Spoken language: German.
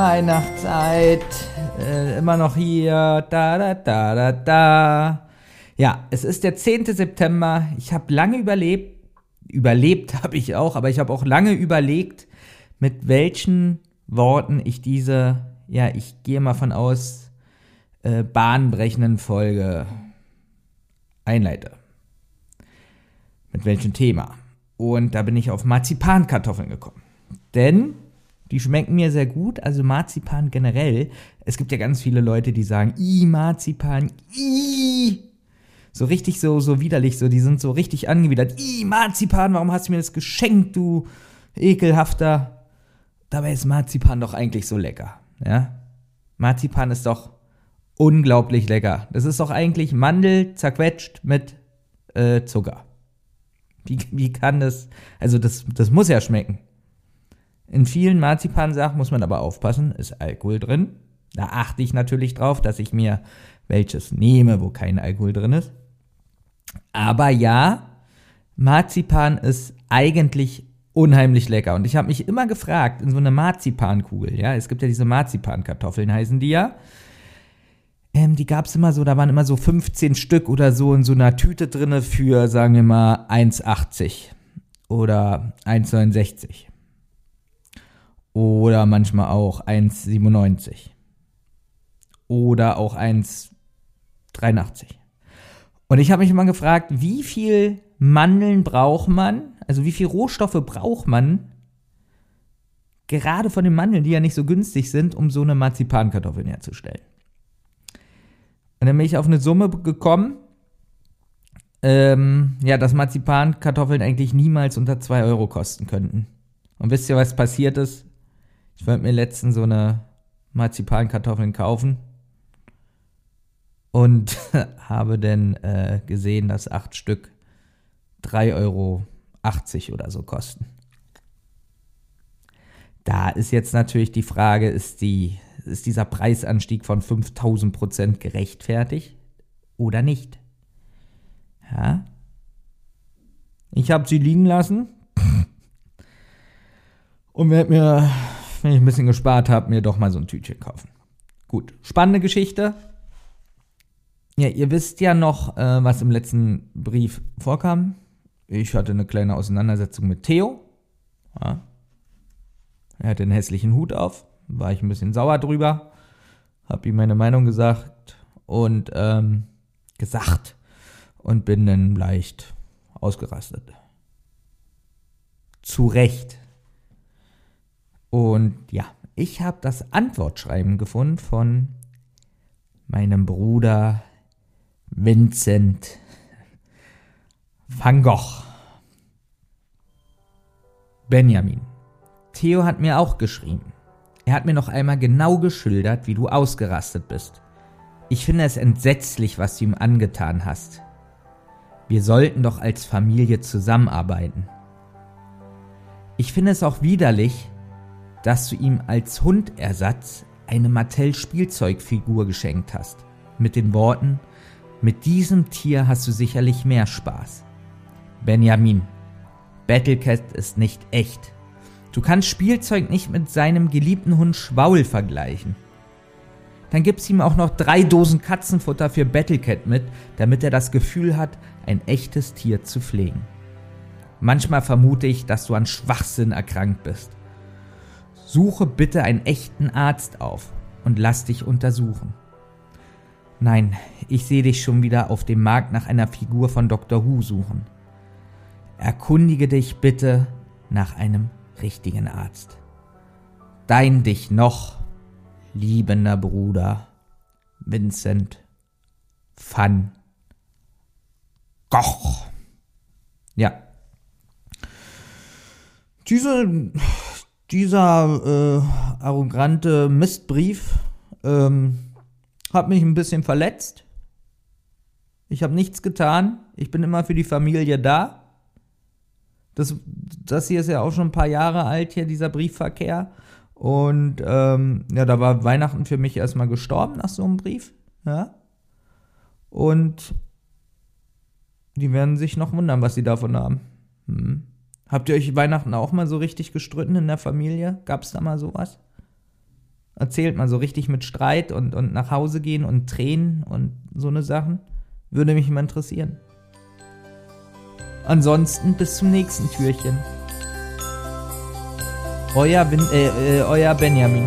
Weihnachtszeit. Äh, immer noch hier. Da, da, da, da, da. Ja, es ist der 10. September. Ich habe lange überlebt. Überlebt habe ich auch, aber ich habe auch lange überlegt, mit welchen Worten ich diese, ja, ich gehe mal von aus, äh, bahnbrechenden Folge einleite. Mit welchem Thema. Und da bin ich auf Marzipankartoffeln gekommen. Denn die schmecken mir sehr gut, also Marzipan generell. Es gibt ja ganz viele Leute, die sagen, i Marzipan, i so richtig so so widerlich, so die sind so richtig angewidert. I Marzipan, warum hast du mir das geschenkt, du ekelhafter? Dabei ist Marzipan doch eigentlich so lecker, ja? Marzipan ist doch unglaublich lecker. Das ist doch eigentlich Mandel zerquetscht mit äh, Zucker. Wie, wie kann das? Also das, das muss ja schmecken. In vielen Marzipansachen muss man aber aufpassen, ist Alkohol drin. Da achte ich natürlich drauf, dass ich mir welches nehme, wo kein Alkohol drin ist. Aber ja, Marzipan ist eigentlich unheimlich lecker. Und ich habe mich immer gefragt, in so eine Marzipankugel, ja, es gibt ja diese Marzipankartoffeln, heißen die ja. Ähm, die gab es immer so, da waren immer so 15 Stück oder so in so einer Tüte drinne für, sagen wir mal, 1,80 oder 1,69 oder manchmal auch 1,97 oder auch 1,83. Und ich habe mich immer gefragt, wie viel Mandeln braucht man, also wie viel Rohstoffe braucht man, gerade von den Mandeln, die ja nicht so günstig sind, um so eine Marzipankartoffeln herzustellen. Und dann bin ich auf eine Summe gekommen, ähm, ja, dass Marzipankartoffeln eigentlich niemals unter 2 Euro kosten könnten. Und wisst ihr, was passiert ist? Ich wollte mir letztens so eine Marzipankartoffeln kaufen und habe dann äh, gesehen, dass acht Stück 3,80 Euro oder so kosten. Da ist jetzt natürlich die Frage, ist, die, ist dieser Preisanstieg von 5000 Prozent gerechtfertigt oder nicht? Ja. Ich habe sie liegen lassen und werde mir wenn ich ein bisschen gespart habe, mir doch mal so ein Tütchen kaufen. Gut, spannende Geschichte. Ja, ihr wisst ja noch, äh, was im letzten Brief vorkam. Ich hatte eine kleine Auseinandersetzung mit Theo. Ja. Er hatte einen hässlichen Hut auf, war ich ein bisschen sauer drüber, habe ihm meine Meinung gesagt und ähm, gesagt und bin dann leicht ausgerastet. Zu Recht. Und ja, ich habe das Antwortschreiben gefunden von meinem Bruder Vincent van Gogh. Benjamin. Theo hat mir auch geschrieben. Er hat mir noch einmal genau geschildert, wie du ausgerastet bist. Ich finde es entsetzlich, was du ihm angetan hast. Wir sollten doch als Familie zusammenarbeiten. Ich finde es auch widerlich, dass du ihm als Hundersatz eine Mattel-Spielzeugfigur geschenkt hast. Mit den Worten, mit diesem Tier hast du sicherlich mehr Spaß. Benjamin, Battlecat ist nicht echt. Du kannst Spielzeug nicht mit seinem geliebten Hund Schwaul vergleichen. Dann gibst ihm auch noch drei Dosen Katzenfutter für Battlecat mit, damit er das Gefühl hat, ein echtes Tier zu pflegen. Manchmal vermute ich, dass du an Schwachsinn erkrankt bist. Suche bitte einen echten Arzt auf und lass dich untersuchen. Nein, ich sehe dich schon wieder auf dem Markt nach einer Figur von Dr. Who suchen. Erkundige dich bitte nach einem richtigen Arzt. Dein dich noch liebender Bruder Vincent van Gogh. Ja. Diese dieser äh, arrogante Mistbrief ähm, hat mich ein bisschen verletzt. Ich habe nichts getan. Ich bin immer für die Familie da. Das, das hier ist ja auch schon ein paar Jahre alt, hier dieser Briefverkehr. Und ähm, ja, da war Weihnachten für mich erstmal gestorben nach so einem Brief. Ja. Und die werden sich noch wundern, was sie davon haben. Hm. Habt ihr euch Weihnachten auch mal so richtig gestritten in der Familie? Gab es da mal sowas? Erzählt mal so richtig mit Streit und, und nach Hause gehen und Tränen und so eine Sachen. Würde mich mal interessieren. Ansonsten bis zum nächsten Türchen. Euer, Win äh, äh, euer Benjamin.